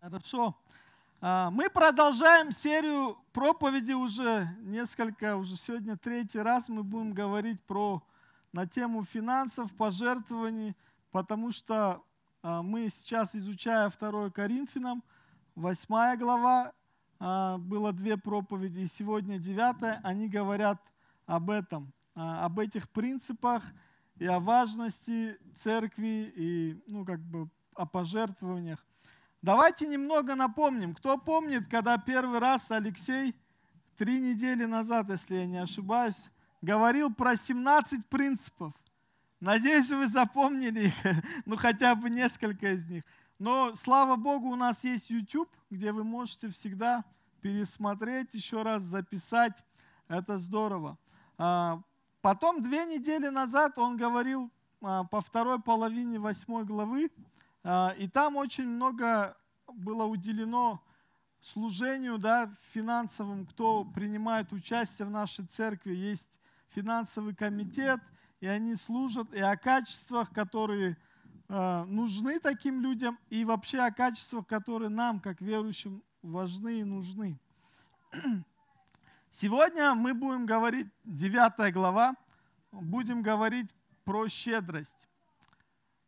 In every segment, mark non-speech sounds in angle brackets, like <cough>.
Хорошо. А, мы продолжаем серию проповедей уже несколько, уже сегодня третий раз мы будем говорить про, на тему финансов, пожертвований, потому что а, мы сейчас, изучая 2 Коринфянам, 8 глава, а, было две проповеди, и сегодня 9, они говорят об этом, об этих принципах и о важности церкви, и ну, как бы о пожертвованиях. Давайте немного напомним. Кто помнит, когда первый раз Алексей три недели назад, если я не ошибаюсь, говорил про 17 принципов. Надеюсь, вы запомнили их, <laughs> ну хотя бы несколько из них. Но, слава Богу, у нас есть YouTube, где вы можете всегда пересмотреть, еще раз записать. Это здорово. А, потом, две недели назад он говорил а, по второй половине восьмой главы и там очень много было уделено служению да, финансовым, кто принимает участие в нашей церкви. Есть финансовый комитет, и они служат, и о качествах, которые э, нужны таким людям, и вообще о качествах, которые нам, как верующим, важны и нужны. <clears throat> Сегодня мы будем говорить, 9 глава, будем говорить про щедрость.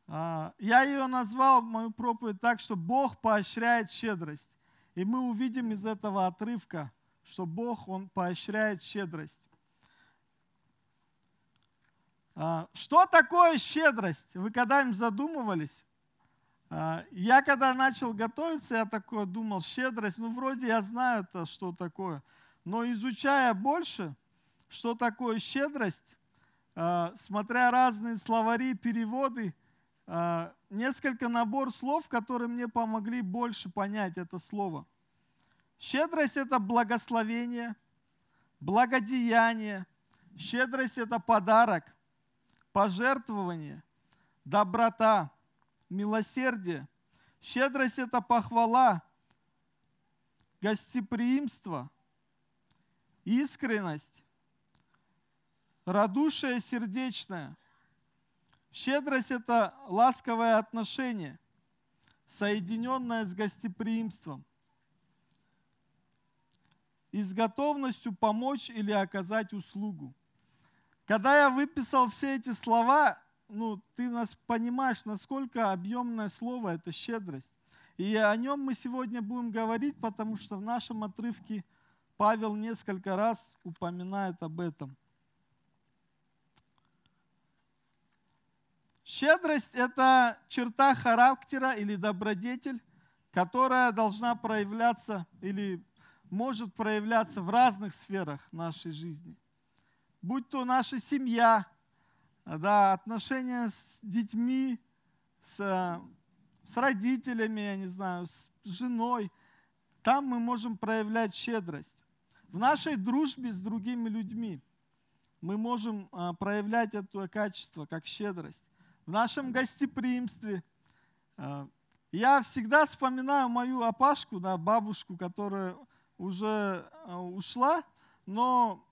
А, я ее назвал, мою проповедь, так, что Бог поощряет щедрость. И мы увидим из этого отрывка, что Бог, Он поощряет щедрость. А, что такое щедрость? Вы когда-нибудь задумывались? А, я когда начал готовиться, я такой думал, щедрость, ну вроде я знаю это, что такое. Но изучая больше, что такое щедрость, смотря разные словари, переводы, несколько набор слов, которые мне помогли больше понять это слово. Щедрость – это благословение, благодеяние. Щедрость – это подарок, пожертвование, доброта, милосердие. Щедрость – это похвала, гостеприимство, искренность, радушие сердечное – Щедрость – это ласковое отношение, соединенное с гостеприимством и с готовностью помочь или оказать услугу. Когда я выписал все эти слова, ну, ты нас понимаешь, насколько объемное слово – это щедрость. И о нем мы сегодня будем говорить, потому что в нашем отрывке Павел несколько раз упоминает об этом. Щедрость – это черта характера или добродетель, которая должна проявляться или может проявляться в разных сферах нашей жизни. Будь то наша семья, да, отношения с детьми, с, с родителями, я не знаю, с женой. Там мы можем проявлять щедрость. В нашей дружбе с другими людьми мы можем а, проявлять это качество, как щедрость в нашем гостеприимстве. Э, я всегда вспоминаю мою опашку, да, бабушку, которая уже э, ушла, но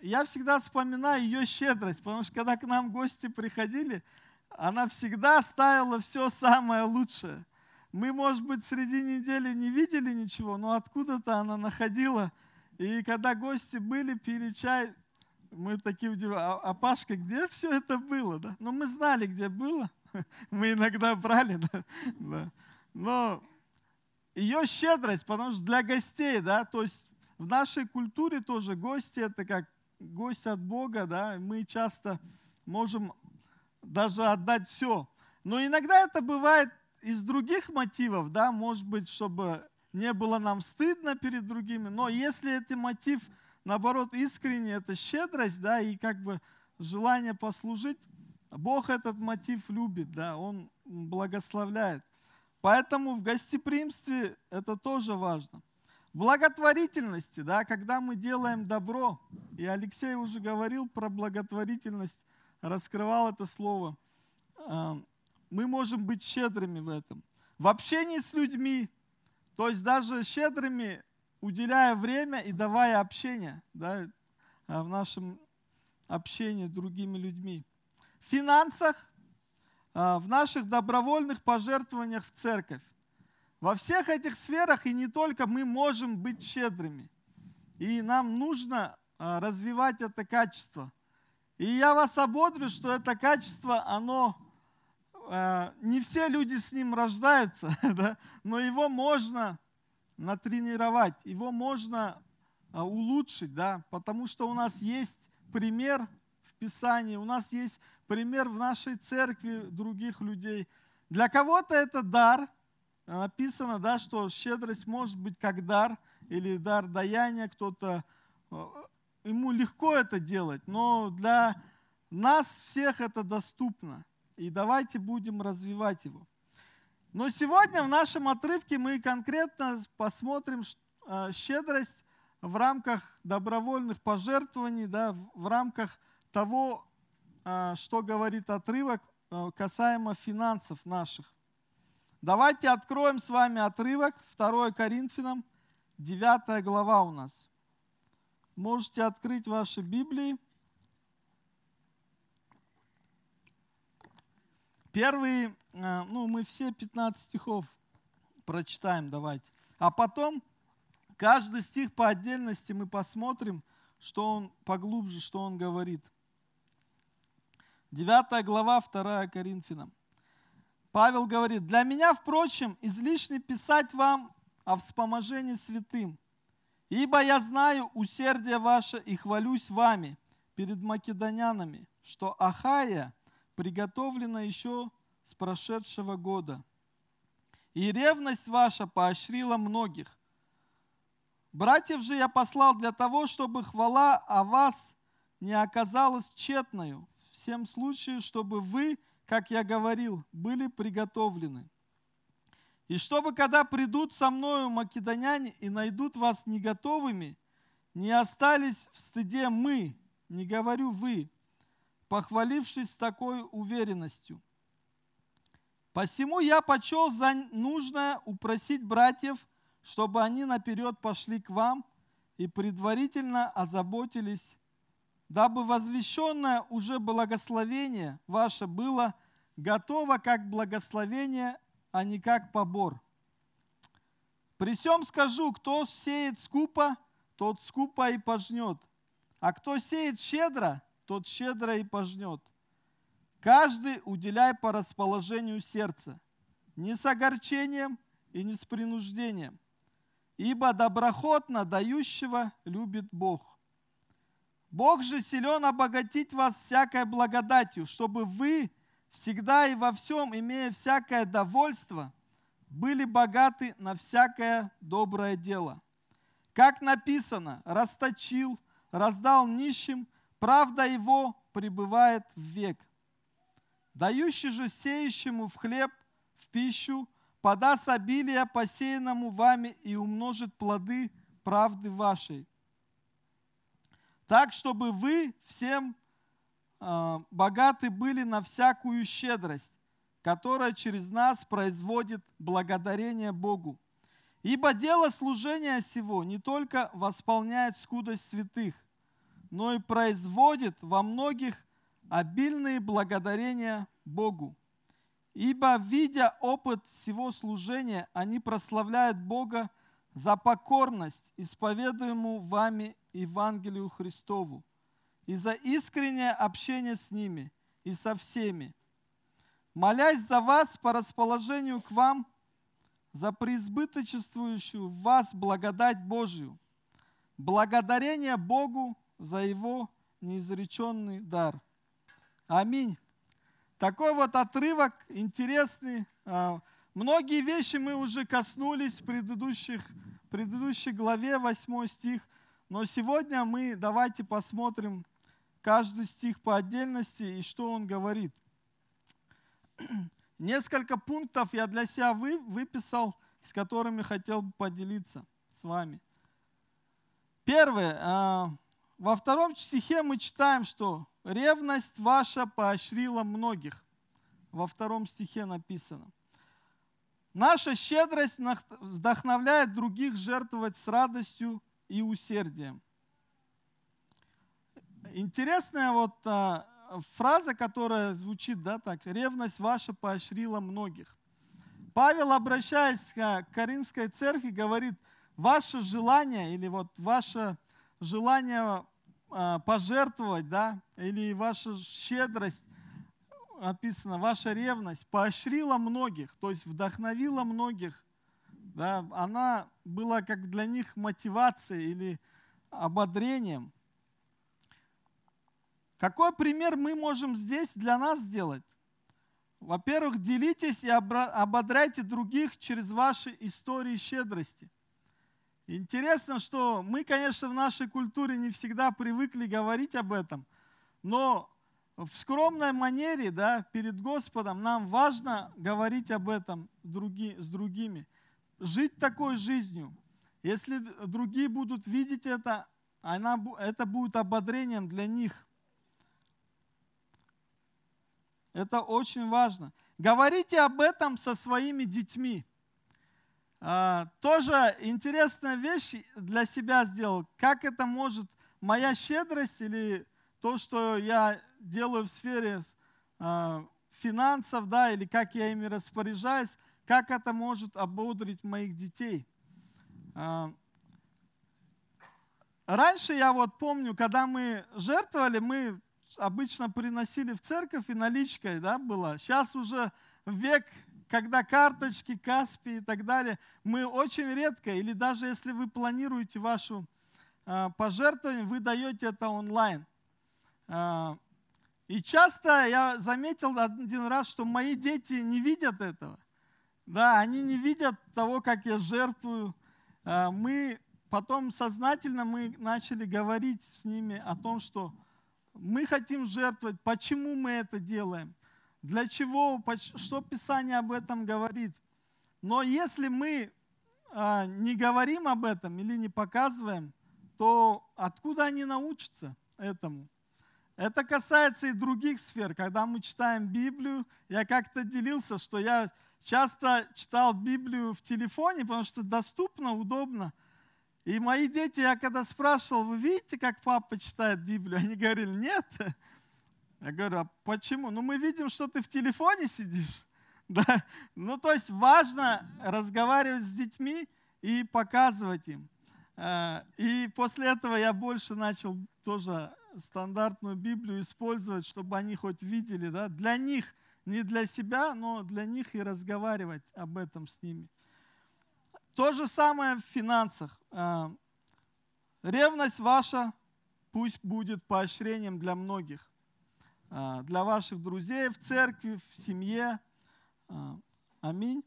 я всегда вспоминаю ее щедрость, потому что когда к нам гости приходили, она всегда ставила все самое лучшее. Мы, может быть, среди недели не видели ничего, но откуда-то она находила. И когда гости были, пили чай, мы такие удивляем, а, Пашка, где все это было? Да? Ну, мы знали, где было. <laughs> Мы иногда брали, да? да. Но ее щедрость, потому что для гостей, да, то есть в нашей культуре тоже гости это как гость от Бога, да, мы часто можем даже отдать все. Но иногда это бывает из других мотивов, да, может быть, чтобы не было нам стыдно перед другими, но если это мотив – наоборот, искренне, это щедрость, да, и как бы желание послужить, Бог этот мотив любит, да, Он благословляет. Поэтому в гостеприимстве это тоже важно. Благотворительности, да, когда мы делаем добро, и Алексей уже говорил про благотворительность, раскрывал это слово, а, мы можем быть щедрыми в этом. В общении с людьми, то есть даже щедрыми уделяя время и давая общение да, а, в нашем общении с другими людьми. В финансах, а, в наших добровольных пожертвованиях в церковь. Во всех этих сферах и не только мы можем быть щедрыми. И нам нужно а, развивать это качество. И я вас ободрю, что это качество, оно не все люди с ним рождаются, <laughs> да, но его можно натренировать, его можно а, улучшить, да, потому что у нас есть пример в Писании, у нас есть пример в нашей церкви других людей. Для кого-то это дар, написано, да, что щедрость может быть как дар или дар даяния, кто-то, э, ему легко это делать, но для нас всех это доступно. И давайте будем развивать его. Но сегодня в нашем отрывке мы конкретно посмотрим э, щедрость в рамках добровольных пожертвований, да, в рамках того, э, что говорит отрывок касаемо финансов наших. Давайте откроем с вами отрывок 2 Коринфянам, 9 глава у нас. Можете открыть ваши Библии. Первые, э, ну мы все 15 стихов прочитаем, давайте. А потом каждый стих по отдельности мы посмотрим, что он поглубже, что он говорит. 9 глава, 2 Коринфянам. Павел говорит, для меня, впрочем, излишне писать вам о вспоможении святым, ибо я знаю усердие ваше и хвалюсь вами перед македонянами, что Ахая приготовлена еще с прошедшего года. И ревность ваша поощрила многих. Братьев же я послал для того, чтобы хвала о вас не оказалась тщетною, всем случае, чтобы вы как я говорил, были приготовлены. И чтобы, когда придут со мною македоняне и найдут вас не готовыми, не остались в стыде мы, не говорю вы, похвалившись такой уверенностью. Посему я почел за нужное упросить братьев, чтобы они наперед пошли к вам и предварительно озаботились дабы возвещенное уже благословение ваше было готово как благословение, а не как побор. При всем скажу, кто сеет скупо, тот скупо и пожнет, а кто сеет щедро, тот щедро и пожнет. Каждый уделяй по расположению сердца, не с огорчением и не с принуждением, ибо доброхотно дающего любит Бог. Бог же силен обогатить вас всякой благодатью, чтобы вы всегда и во всем, имея всякое довольство, были богаты на всякое доброе дело. Как написано, расточил, раздал нищим, правда его пребывает в век. Дающий же сеющему в хлеб, в пищу, подаст обилие посеянному вами и умножит плоды правды вашей так, чтобы вы всем э, богаты были на всякую щедрость, которая через нас производит благодарение Богу. Ибо дело служения сего не только восполняет скудость святых, но и производит во многих обильные благодарения Богу. Ибо, видя опыт всего служения, они прославляют Бога за покорность, исповедуемую вами Евангелию Христову, и за искреннее общение с ними и со всеми. Молясь за вас по расположению к вам, за преизбыточествующую в вас благодать Божию, благодарение Богу за Его неизреченный дар. Аминь. Такой вот отрывок интересный. А, многие вещи мы уже коснулись в предыдущих, предыдущей главе, 8 стих. Но сегодня мы давайте посмотрим каждый стих по отдельности и что он говорит. <clears throat> Несколько пунктов я для себя вы, выписал, с которыми хотел бы поделиться с вами. Первое. А, во втором стихе мы читаем, что ревность ваша поощрила многих. Во втором стихе написано. Наша щедрость вдохновляет других жертвовать с радостью и усердием. Интересная вот а, фраза, которая звучит, да, так, ревность ваша поощрила многих. Павел, обращаясь к Каримской церкви, говорит, ваше желание или вот ваше желание а, пожертвовать, да, или ваша щедрость, описано, ваша ревность поощрила многих, то есть вдохновила многих, да, она была как для них мотивацией или ободрением. Какой пример мы можем здесь для нас сделать? Во-первых, делитесь и ободряйте других через ваши истории щедрости. Интересно, что мы, конечно, в нашей культуре не всегда привыкли говорить об этом, но в скромной манере, да, перед Господом нам важно говорить об этом други, с другими, жить такой жизнью. Если другие будут видеть это, она, это будет ободрением для них. Это очень важно. Говорите об этом со своими детьми. А, тоже интересная вещь для себя сделал. Как это может моя щедрость или то, что я делаю в сфере э, финансов, да, или как я ими распоряжаюсь, как это может ободрить моих детей. Э, раньше я вот помню, когда мы жертвовали, мы обычно приносили в церковь и наличкой, да, было. Сейчас уже век, когда карточки, Каспи и так далее, мы очень редко, или даже если вы планируете вашу э, пожертвование, вы даете это онлайн. А, и часто я заметил один раз, что мои дети не видят этого. Да, они не видят того, как я жертвую. А, мы потом сознательно мы начали говорить с ними о том, что мы хотим жертвовать, почему мы это делаем, для чего, что Писание об этом говорит. Но если мы а, не говорим об этом или не показываем, то откуда они научатся этому? Это касается и других сфер. Когда мы читаем Библию, я как-то делился, что я часто читал Библию в телефоне, потому что доступно, удобно. И мои дети, я когда спрашивал, вы видите, как папа читает Библию? <laughs> Они говорили, нет. Я говорю, а почему? Ну, мы видим, что ты в телефоне сидишь. <laughs> Да? Ну, то есть важно разговаривать с детьми и показывать им. Э, и после этого я больше начал тоже стандартную Библию использовать, чтобы они хоть видели, да, для них, не для себя, но для них и разговаривать об этом с ними. То же самое в финансах. А, ревность ваша пусть будет поощрением для многих, для ваших друзей в церкви, в семье. А, аминь.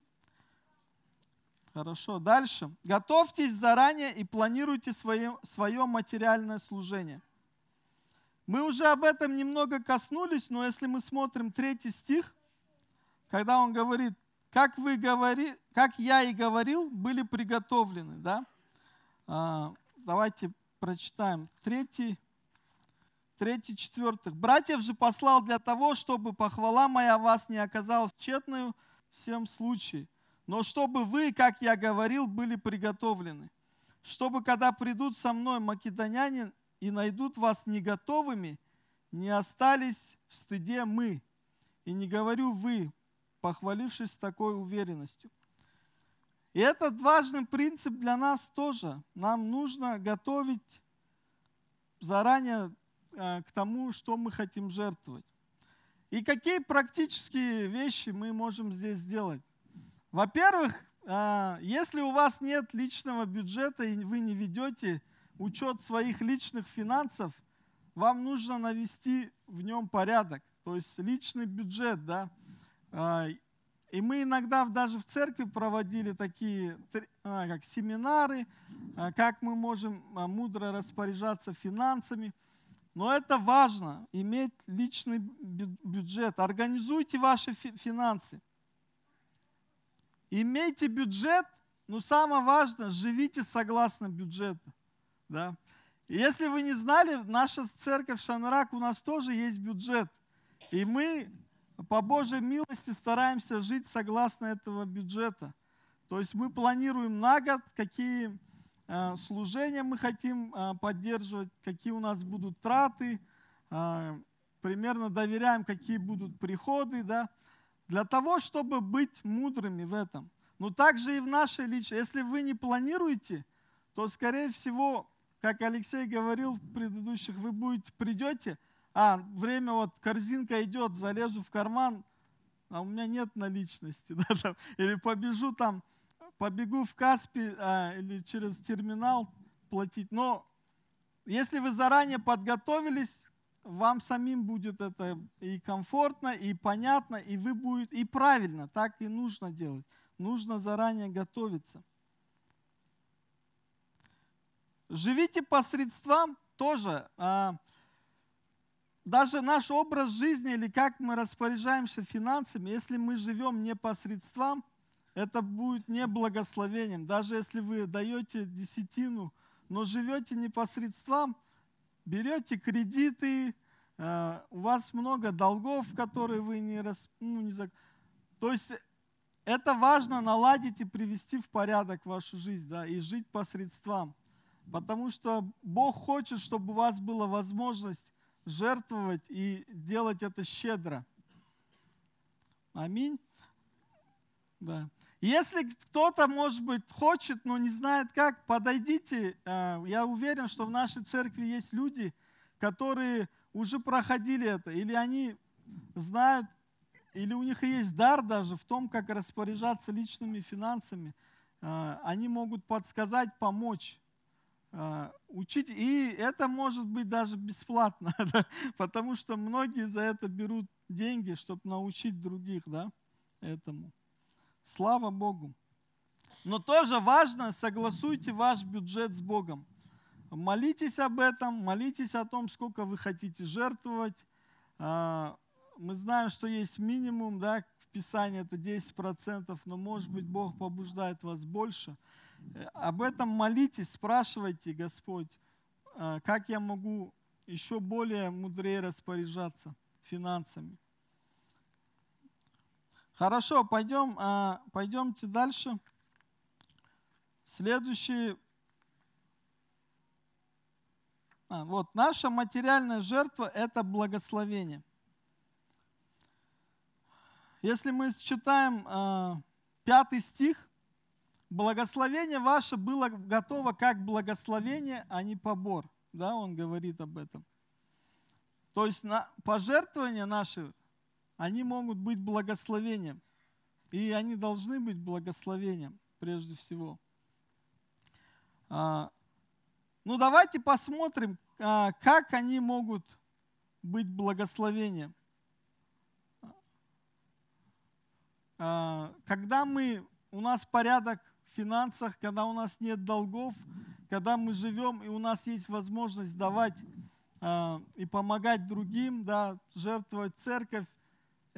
Хорошо, дальше. Готовьтесь заранее и планируйте свое, свое материальное служение. Мы уже об этом немного коснулись, но если мы смотрим третий стих, когда он говорит, как вы говори, как я и говорил, были приготовлены, да? А, давайте прочитаем третий, третий, четвертый. Братьев же послал для того, чтобы похвала моя вас не оказалась тщетной всем случае, но чтобы вы, как я говорил, были приготовлены, чтобы когда придут со мной македоняне и найдут вас не готовыми, не остались в стыде мы. И не говорю вы, похвалившись такой уверенностью. И этот важный принцип для нас тоже. Нам нужно готовить заранее к тому, что мы хотим жертвовать. И какие практические вещи мы можем здесь сделать? Во-первых, э, если у вас нет личного бюджета и вы не ведете учет своих личных финансов, вам нужно навести в нем порядок, то есть личный бюджет, да. А, и мы иногда даже в церкви проводили такие как семинары, как мы можем мудро распоряжаться финансами. Но это важно, иметь личный бюджет. Организуйте ваши финансы. Имейте бюджет, но самое важное, живите согласно бюджету. Да? Если вы не знали, наша церковь Шанрак, у нас тоже есть бюджет. И мы по Божьей милости стараемся жить согласно этого бюджета. То есть мы планируем на год, какие э, служения мы хотим э, поддерживать, какие у нас будут траты, э, примерно доверяем, какие будут приходы. Да? Для того, чтобы быть мудрыми в этом. Но также и в нашей личной. Если вы не планируете, то, скорее всего, как Алексей говорил в предыдущих, вы будете, придете, а время вот корзинка идет, залезу в карман, а у меня нет наличности, <laughs> да, там, или побежу там, побегу в Каспи а, или через терминал платить. Но если вы заранее подготовились, вам самим будет это и комфортно, и понятно, и вы будет и правильно, так и нужно делать. Нужно заранее готовиться. Живите по средствам тоже. А, даже наш образ жизни или как мы распоряжаемся финансами, если мы живем не по средствам, это будет не благословением. Даже если вы даете десятину, но живете не по средствам, берете кредиты, а, у вас много долгов, которые вы не, рас, ну, не То есть это важно наладить и привести в порядок вашу жизнь, да, и жить по средствам. Потому что Бог хочет, чтобы у вас была возможность жертвовать и делать это щедро. Аминь. Да. Если кто-то, может быть, хочет, но не знает как, подойдите. Э, я уверен, что в нашей церкви есть люди, которые уже проходили это, или они знают, или у них есть дар даже в том, как распоряжаться личными финансами. Э, они могут подсказать, помочь. А, учить. И это может быть даже бесплатно, <laughs> да? потому что многие за это берут деньги, чтобы научить других да, этому. Слава Богу. Но тоже важно, согласуйте ваш бюджет с Богом. Молитесь об этом, молитесь о том, сколько вы хотите жертвовать. А, мы знаем, что есть минимум, да, в Писании это 10%, но может быть Бог побуждает вас больше – Э, об этом молитесь, спрашивайте, Господь, э, как я могу еще более мудрее распоряжаться финансами. Хорошо, пойдем, э, пойдемте дальше. Следующий. А, вот, наша материальная жертва – это благословение. Если мы читаем пятый стих, благословение ваше было готово как благословение, а не побор. Да, он говорит об этом. То есть на, пожертвования наши, они могут быть благословением. И они должны быть благословением прежде всего. А, ну давайте посмотрим, а, как они могут быть благословением. А, когда мы, у нас порядок финансах, когда у нас нет долгов, когда мы живем и у нас есть возможность давать и помогать другим, да, жертвовать церковь,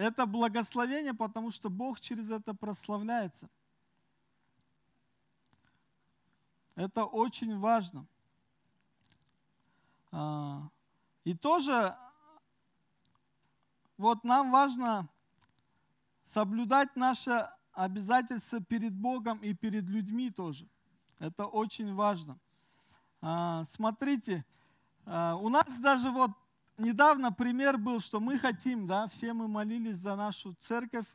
это благословение, потому что Бог через это прославляется. Это очень важно. А, и тоже вот нам важно соблюдать наше обязательства перед Богом и перед людьми тоже. Это очень важно. А, смотрите, а, у нас даже вот недавно пример был, что мы хотим, да, все мы молились за нашу церковь,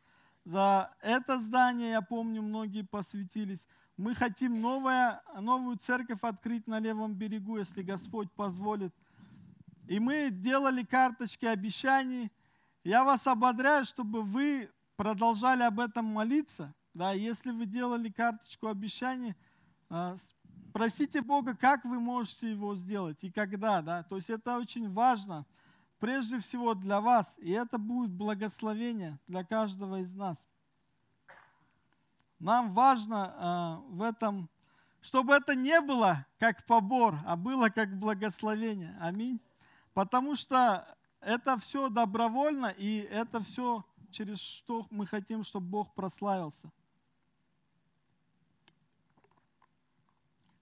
за это здание, я помню, многие посвятились. Мы хотим новое, новую церковь открыть на левом берегу, если Господь позволит. И мы делали карточки обещаний. Я вас ободряю, чтобы вы продолжали об этом молиться, да, если вы делали карточку обещаний, а, просите Бога, как вы можете его сделать и когда, да, то есть это очень важно, прежде всего для вас, и это будет благословение для каждого из нас. Нам важно а, в этом, чтобы это не было как побор, а было как благословение. Аминь. Потому что это все добровольно, и это все через что мы хотим, чтобы Бог прославился.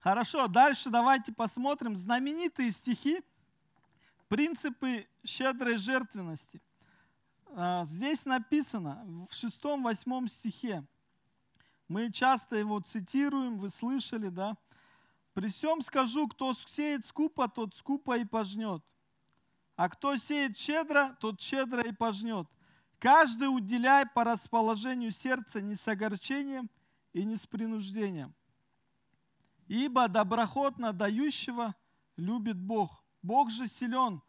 Хорошо, дальше давайте посмотрим знаменитые стихи, принципы щедрой жертвенности. А, здесь написано в шестом-восьмом стихе. Мы часто его цитируем, вы слышали, да? «При всем скажу, кто сеет скупо, тот скупо и пожнет. А кто сеет щедро, тот щедро и пожнет. Каждый уделяй по расположению сердца не с огорчением и не с принуждением. Ибо доброхотно дающего любит Бог. Бог же силен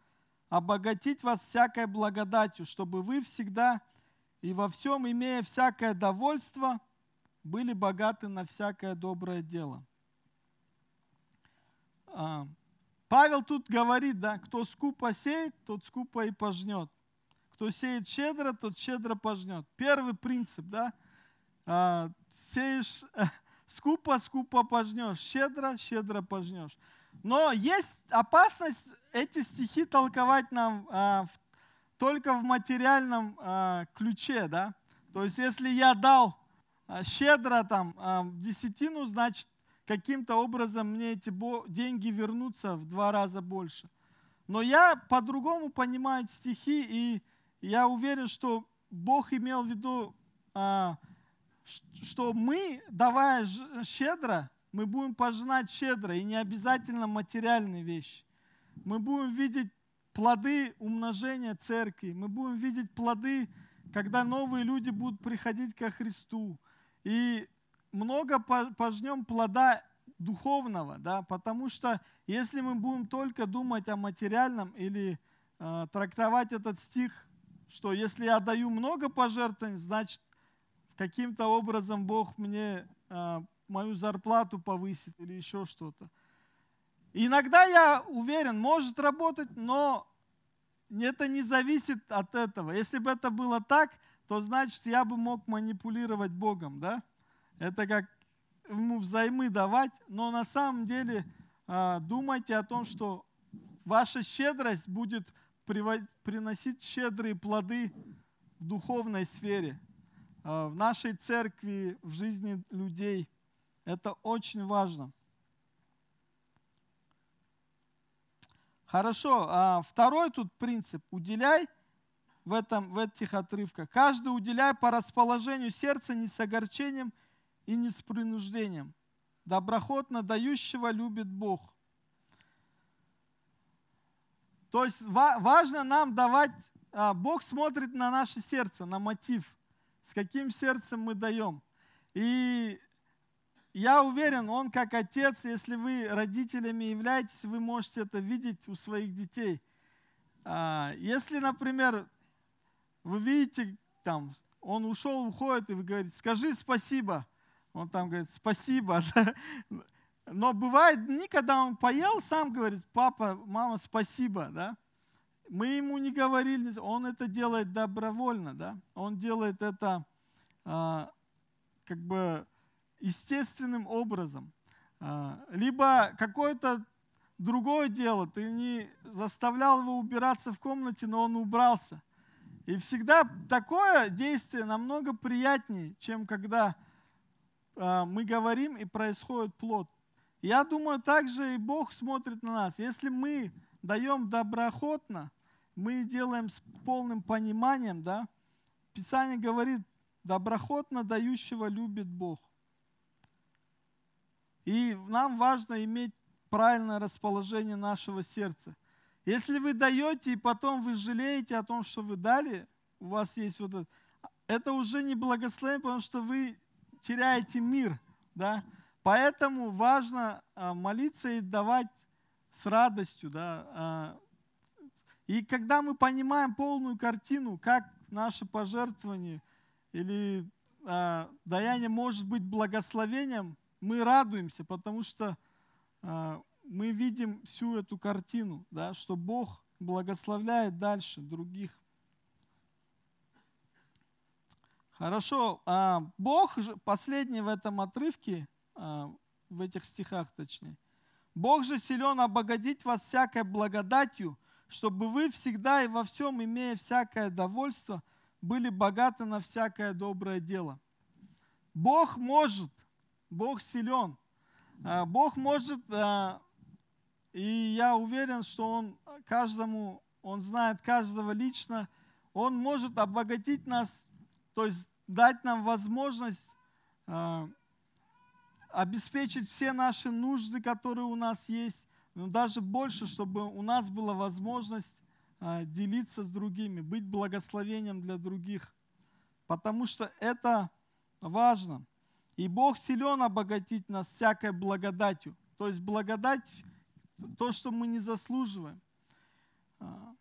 обогатить вас всякой благодатью, чтобы вы всегда и во всем, имея всякое довольство, были богаты на всякое доброе дело. А, Павел тут говорит, да, кто скупо сеет, тот скупо и пожнет. Кто сеет щедро, тот щедро пожнет. Первый принцип, да, а, сеешь <laughs> скупо, скупо пожнешь, щедро, щедро пожнешь. Но есть опасность эти стихи толковать нам а, в, только в материальном а, ключе, да. То есть, если я дал а, щедро там а, десятину, значит, каким-то образом мне эти деньги вернутся в два раза больше. Но я по-другому понимаю стихи, и я уверен, что Бог имел в виду, а, что мы, давая щедро, мы будем пожинать щедро, и не обязательно материальные вещи. Мы будем видеть плоды умножения церкви, мы будем видеть плоды, когда новые люди будут приходить ко Христу. И много пожнем плода духовного, да, потому что если мы будем только думать о материальном или э, трактовать этот стих, что если я даю много пожертвований, значит каким-то образом Бог мне э, мою зарплату повысит или еще что-то. Иногда я уверен, может работать, но это не зависит от этого. Если бы это было так, то значит я бы мог манипулировать Богом, да? Это как ему взаймы давать, но на самом деле а, думайте о том, что ваша щедрость будет приносить щедрые плоды в духовной сфере, а, в нашей церкви, в жизни людей. Это очень важно. Хорошо, а второй тут принцип. Уделяй в, этом, в этих отрывках. Каждый уделяй по расположению сердца, не с огорчением и не с принуждением. Доброхотно дающего любит Бог. То есть важно нам давать, а, Бог смотрит на наше сердце, на мотив, с каким сердцем мы даем. И я уверен, Он как отец, если вы родителями являетесь, вы можете это видеть у своих детей. А, если, например, вы видите, там, он ушел, уходит, и вы говорите, скажи спасибо. Он там говорит, спасибо. <laughs> Но бывает дни, когда он поел, сам говорит, папа, мама, спасибо. Да? Мы ему не говорили, он это делает добровольно. Да? Он делает это а, как бы естественным образом. А, либо какое-то другое дело, ты не заставлял его убираться в комнате, но он убрался. И всегда такое действие намного приятнее, чем когда э, мы говорим и происходит плод. Я думаю, также и Бог смотрит на нас. Если мы даем доброохотно, мы делаем с полным пониманием, да, Писание говорит, доброохотно дающего любит Бог. И нам важно иметь правильное расположение нашего сердца – если вы даете, и потом вы жалеете о том, что вы дали, у вас есть вот это, это уже не благословение, потому что вы теряете мир. Да? Поэтому важно а, молиться и давать с радостью. Да? И когда мы понимаем полную картину, как наше пожертвование или а, даяние может быть благословением, мы радуемся, потому что мы видим всю эту картину, да, что Бог благословляет дальше других. Хорошо, а Бог, же, последний в этом отрывке, в этих стихах точнее, Бог же силен обогатить вас всякой благодатью, чтобы вы всегда и во всем, имея всякое довольство, были богаты на всякое доброе дело. Бог может, Бог силен. А, Бог может а, и я уверен, что Он каждому, Он знает каждого лично, Он может обогатить нас, то есть дать нам возможность э, обеспечить все наши нужды, которые у нас есть, но даже больше, чтобы у нас была возможность а, делиться с другими, быть благословением для других, потому что это важно. И Бог силен обогатить нас всякой благодатью. То есть благодать, то, что мы не заслуживаем. А,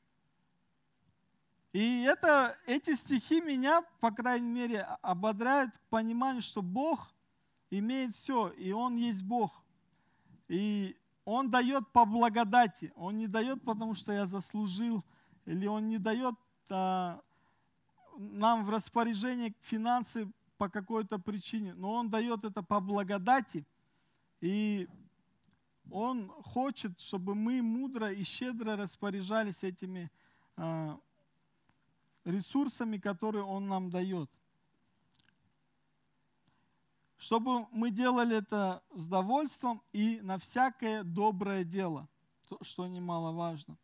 и это, эти стихи меня, по крайней мере, ободряют к пониманию, что Бог имеет все, и Он есть Бог. И Он дает по благодати. Он не дает, потому что я заслужил, или Он не дает а, нам в распоряжение финансы по какой-то причине, но Он дает это по благодати. И Он хочет, чтобы мы мудро и щедро распоряжались этими а, ресурсами, которые Он нам дает. Чтобы мы делали это с довольством и на всякое доброе дело, что немаловажно.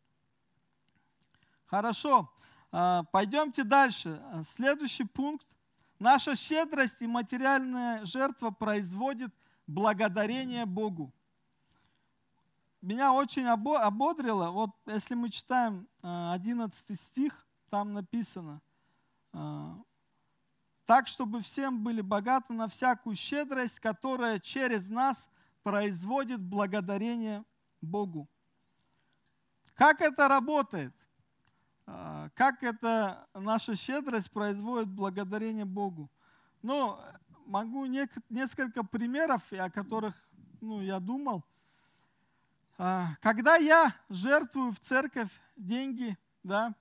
Хорошо, а, пойдемте дальше. Следующий пункт. Наша щедрость и материальная жертва производит благодарение Богу. Меня очень ободрило, вот если мы читаем 11 а, стих, там написано, а, так, чтобы всем были богаты на всякую щедрость, которая через нас производит благодарение Богу. Как это работает? А, как это наша щедрость производит благодарение Богу? Ну, могу несколько примеров, о которых ну, я думал. А, когда я жертвую в церковь деньги, да,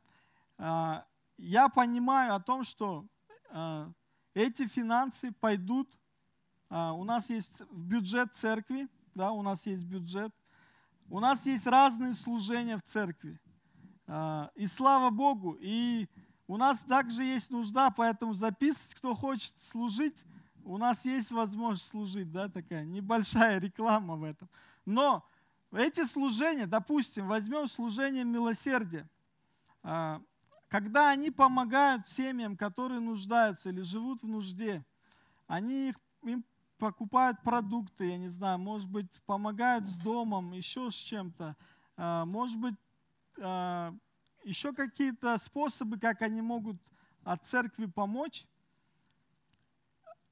а, я понимаю о том, что эти финансы пойдут, а, у нас есть бюджет церкви, да, у нас есть бюджет, у нас есть разные служения в церкви. И слава Богу, и у нас также есть нужда, поэтому записывать, кто хочет служить, у нас есть возможность служить, да, такая небольшая реклама в этом. Но эти служения, допустим, возьмем служение милосердия когда они помогают семьям, которые нуждаются или живут в нужде, они их, им покупают продукты, я не знаю, может быть, помогают с домом, еще с чем-то, а, может быть, а, еще какие-то способы, как они могут от церкви помочь.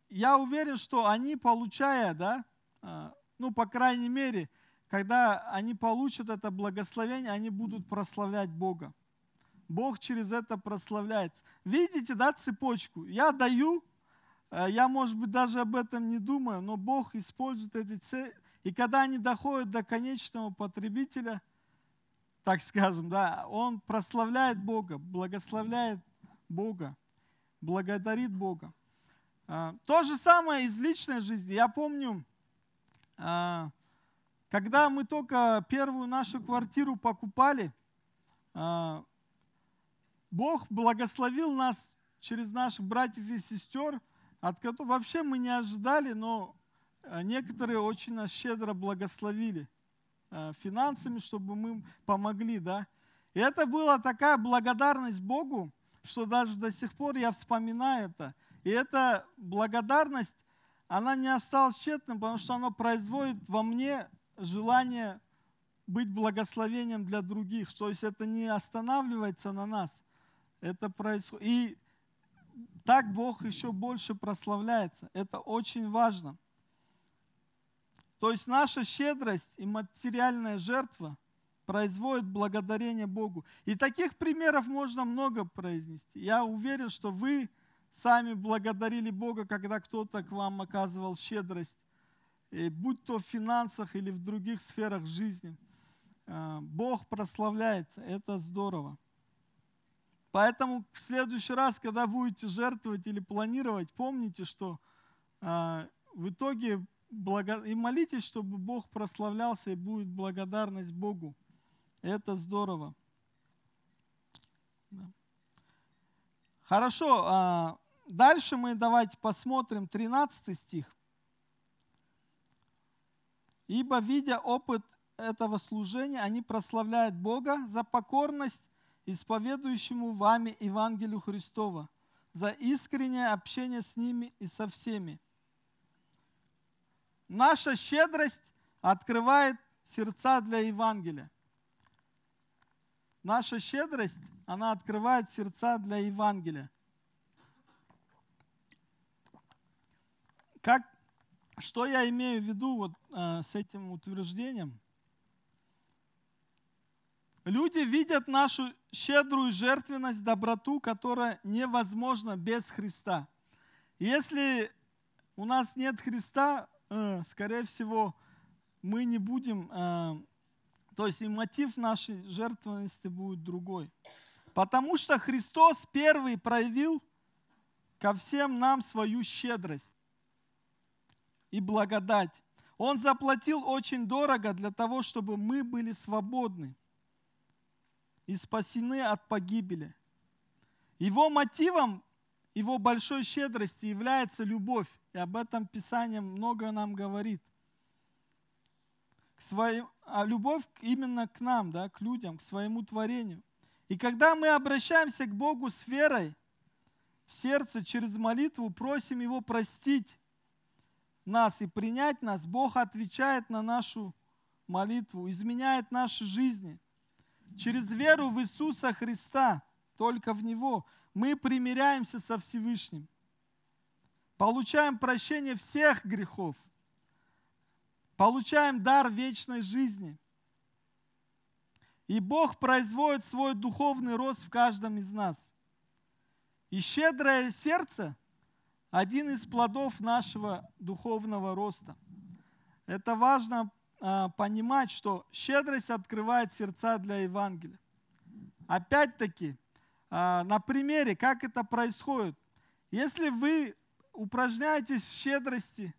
Я уверен, что они, получая, да, а, ну, по крайней мере, когда они получат это благословение, они будут прославлять Бога. Бог через это прославляется. Видите, да, цепочку? Я даю, э, я, может быть, даже об этом не думаю, но Бог использует эти цели. И когда они доходят до конечного потребителя, так скажем, да, он прославляет Бога, благословляет Бога, благодарит Бога. А, то же самое из личной жизни. Я помню, а, когда мы только первую нашу квартиру покупали, Бог благословил нас через наших братьев и сестер, от которых вообще мы не ожидали, но э, некоторые очень нас щедро благословили э, финансами, чтобы мы помогли, да. И это была такая благодарность Богу, что даже до сих пор я вспоминаю это. И эта благодарность, она не осталась тщетным, потому что она производит во мне желание быть благословением для других. То есть это не останавливается на нас, это происходит. И так Бог еще больше прославляется. Это очень важно. То есть наша щедрость и материальная жертва производит благодарение Богу. И таких примеров можно много произнести. Я уверен, что вы сами благодарили Бога, когда кто-то к вам оказывал щедрость, будь то в финансах или в других сферах жизни. А, Бог прославляется, это здорово. Поэтому в следующий раз, когда будете жертвовать или планировать, помните, что э, в итоге благо... и молитесь, чтобы Бог прославлялся и будет благодарность Богу. Это здорово. Да. Хорошо, а дальше мы давайте посмотрим 13 стих. Ибо, видя опыт этого служения, они прославляют Бога за покорность исповедующему вами Евангелию Христова, за искреннее общение с ними и со всеми. Наша щедрость открывает сердца для Евангелия. наша щедрость, она открывает сердца для Евангелия. Как, что я имею в виду вот, э, с этим утверждением? Люди видят нашу щедрую жертвенность, доброту, которая невозможна без Христа. Если у нас нет Христа, э, скорее всего, мы не будем, э, то есть и мотив нашей жертвенности будет другой. Потому что Христос первый проявил ко всем нам свою щедрость и благодать. Он заплатил очень дорого для того, чтобы мы были свободны и спасены от погибели. Его мотивом, его большой щедрости является любовь. И об этом Писание много нам говорит. К своим, а любовь именно к нам, да, к людям, к своему творению. И когда мы обращаемся к Богу с верой в сердце через молитву, просим Его простить нас и принять нас, Бог отвечает на нашу молитву, изменяет наши жизни. Через веру в Иисуса Христа, только в Него, мы примиряемся со Всевышним, получаем прощение всех грехов, получаем дар вечной жизни. И Бог производит свой духовный рост в каждом из нас. И щедрое сердце – один из плодов нашего духовного роста. Это важно понимать, что щедрость открывает сердца для Евангелия. Опять-таки, а, на примере, как это происходит. Если вы упражняетесь в щедрости,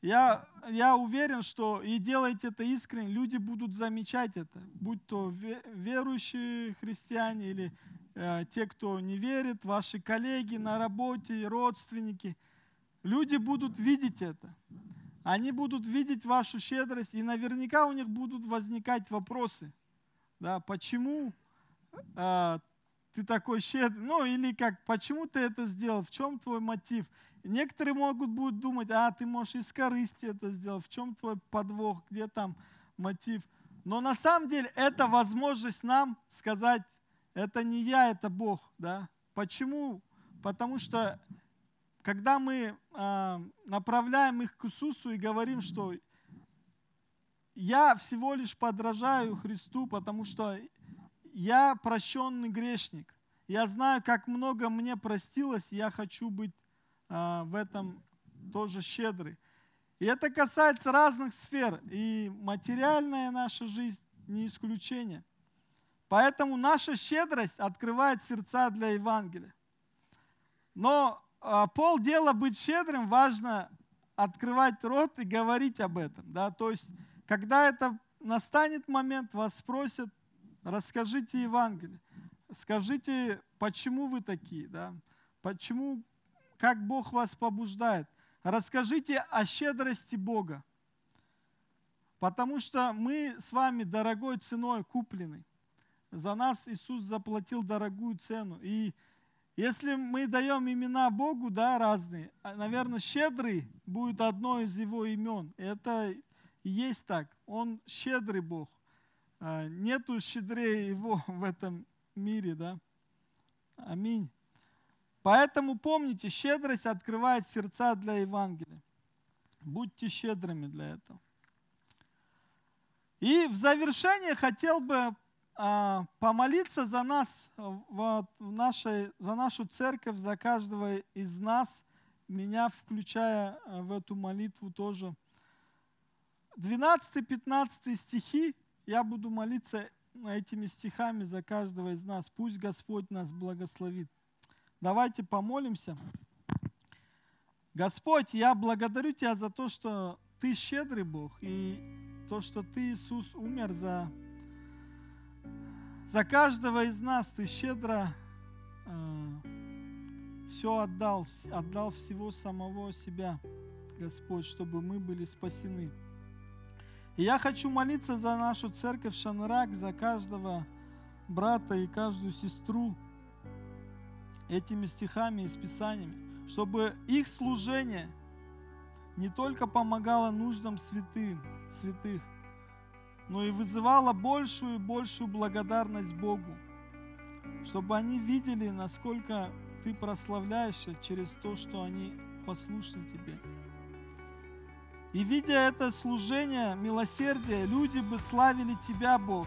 я, я уверен, что и делаете это искренне, люди будут замечать это, будь то верующие христиане или Э, те, кто не верит, ваши коллеги на работе, родственники. Люди будут видеть это. Они будут видеть вашу щедрость, и наверняка у них будут возникать вопросы. Да, почему э, ты такой щедрый? Ну, или как, почему ты это сделал? В чем твой мотив? Некоторые могут будут думать, а ты можешь из корысти это сделать. В чем твой подвох? Где там мотив? Но на самом деле это возможность нам сказать, это не я, это Бог. Да? Почему? Потому что когда мы э, направляем их к Иисусу и говорим, что я всего лишь подражаю Христу, потому что я прощенный грешник. Я знаю, как много мне простилось, и я хочу быть э, в этом тоже щедрый. И это касается разных сфер, и материальная наша жизнь не исключение. Поэтому наша щедрость открывает сердца для Евангелия. Но а, полдела быть щедрым важно открывать рот и говорить об этом. Да? То есть, когда это настанет момент, вас спросят, расскажите Евангелие. Скажите, почему вы такие, да? почему, как Бог вас побуждает. Расскажите о щедрости Бога. Потому что мы с вами дорогой ценой куплены. За нас Иисус заплатил дорогую цену. И если мы даем имена Богу, да, разные, а, наверное, щедрый будет одно из его имен. Это и есть так. Он щедрый Бог. А, нету щедрее его <laughs> в этом мире, да. Аминь. Поэтому помните, щедрость открывает сердца для Евангелия. Будьте щедрыми для этого. И в завершение хотел бы помолиться за нас, вот, в нашей, за нашу церковь, за каждого из нас, меня включая а, в эту молитву тоже. 12-15 стихи, я буду молиться этими стихами за каждого из нас. Пусть Господь нас благословит. Давайте помолимся. Господь, я благодарю Тебя за то, что Ты щедрый Бог, и то, что Ты, Иисус, умер за за каждого из нас Ты щедро э, все отдал, отдал всего самого себя, Господь, чтобы мы были спасены. И я хочу молиться за нашу церковь Шанрак, за каждого брата и каждую сестру этими стихами и списаниями, чтобы их служение не только помогало нуждам святым, святых, но и вызывало большую и большую благодарность Богу, чтобы они видели, насколько ты прославляешься через то, что они послушны тебе. И видя это служение, милосердие, люди бы славили Тебя, Бог.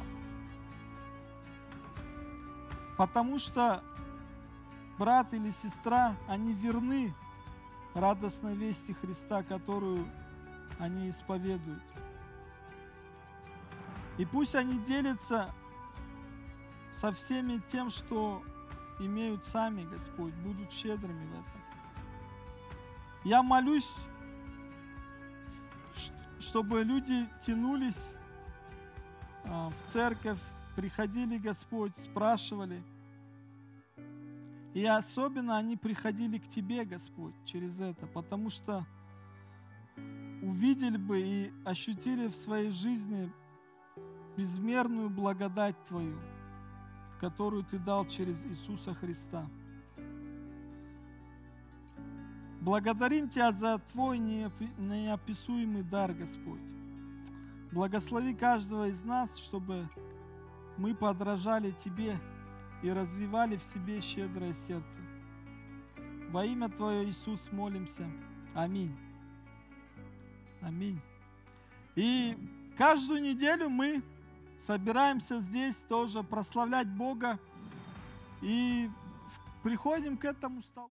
Потому что брат или сестра, они верны радостной вести Христа, которую они исповедуют. И пусть они делятся со всеми тем, что имеют сами, Господь, будут щедрыми в этом. Я молюсь, чтобы люди тянулись а, в церковь, приходили, Господь, спрашивали. И особенно они приходили к Тебе, Господь, через это, потому что увидели бы и ощутили в своей жизни безмерную благодать Твою, которую Ты дал через Иисуса Христа. Благодарим Тебя за Твой неописуемый дар, Господь. Благослови каждого из нас, чтобы мы подражали Тебе и развивали в себе щедрое сердце. Во имя Твое, Иисус, молимся. Аминь. Аминь. И каждую неделю мы собираемся здесь тоже прославлять Бога и приходим к этому столу.